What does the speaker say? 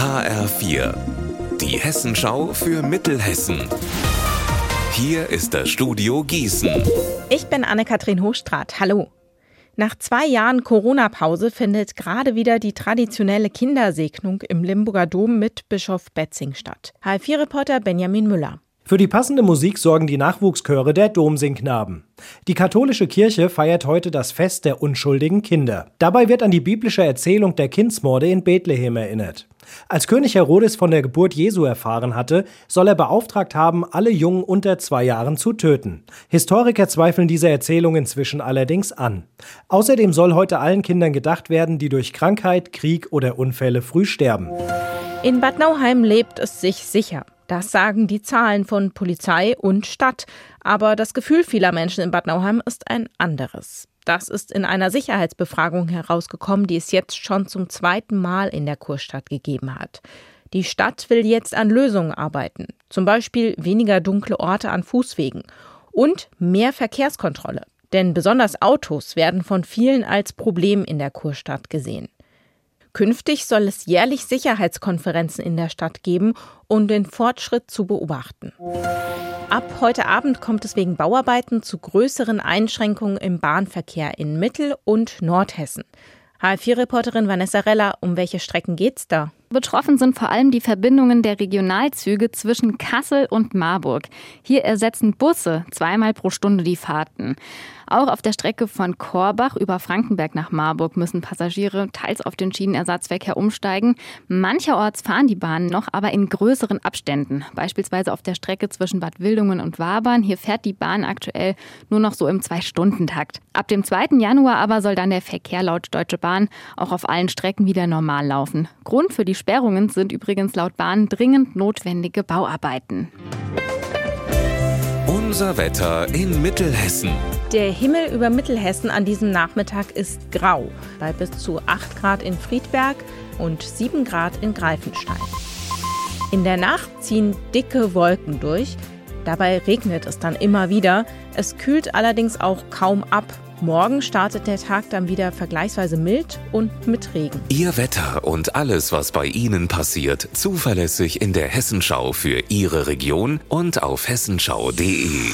HR4, die Hessenschau für Mittelhessen. Hier ist das Studio Gießen. Ich bin Anne-Kathrin Hochstrat. Hallo. Nach zwei Jahren Corona-Pause findet gerade wieder die traditionelle Kindersegnung im Limburger Dom mit Bischof Betzing statt. HR4-Reporter Benjamin Müller. Für die passende Musik sorgen die Nachwuchschöre der Domsingknaben. Die katholische Kirche feiert heute das Fest der unschuldigen Kinder. Dabei wird an die biblische Erzählung der Kindsmorde in Bethlehem erinnert. Als König Herodes von der Geburt Jesu erfahren hatte, soll er beauftragt haben, alle Jungen unter zwei Jahren zu töten. Historiker zweifeln diese Erzählung inzwischen allerdings an. Außerdem soll heute allen Kindern gedacht werden, die durch Krankheit, Krieg oder Unfälle früh sterben. In Bad Nauheim lebt es sich sicher. Das sagen die Zahlen von Polizei und Stadt. Aber das Gefühl vieler Menschen in Bad Nauheim ist ein anderes. Das ist in einer Sicherheitsbefragung herausgekommen, die es jetzt schon zum zweiten Mal in der Kurstadt gegeben hat. Die Stadt will jetzt an Lösungen arbeiten, zum Beispiel weniger dunkle Orte an Fußwegen und mehr Verkehrskontrolle. Denn besonders Autos werden von vielen als Problem in der Kurstadt gesehen. Künftig soll es jährlich Sicherheitskonferenzen in der Stadt geben, um den Fortschritt zu beobachten. Ab heute Abend kommt es wegen Bauarbeiten zu größeren Einschränkungen im Bahnverkehr in Mittel- und Nordhessen. HL4-Reporterin Vanessa Reller, um welche Strecken geht's da? Betroffen sind vor allem die Verbindungen der Regionalzüge zwischen Kassel und Marburg. Hier ersetzen Busse zweimal pro Stunde die Fahrten. Auch auf der Strecke von Korbach über Frankenberg nach Marburg müssen Passagiere teils auf den Schienenersatzverkehr umsteigen. Mancherorts fahren die Bahnen noch, aber in größeren Abständen. Beispielsweise auf der Strecke zwischen Bad Wildungen und Wabern. Hier fährt die Bahn aktuell nur noch so im Zwei-Stunden-Takt. Ab dem 2. Januar aber soll dann der Verkehr laut Deutsche Bahn auch auf allen Strecken wieder normal laufen. Grund für die Sperrungen sind übrigens laut Bahn dringend notwendige Bauarbeiten. Unser Wetter in Mittelhessen. Der Himmel über Mittelhessen an diesem Nachmittag ist grau, bei bis zu 8 Grad in Friedberg und 7 Grad in Greifenstein. In der Nacht ziehen dicke Wolken durch, dabei regnet es dann immer wieder. Es kühlt allerdings auch kaum ab. Morgen startet der Tag dann wieder vergleichsweise mild und mit Regen. Ihr Wetter und alles, was bei Ihnen passiert, zuverlässig in der Hessenschau für Ihre Region und auf hessenschau.de.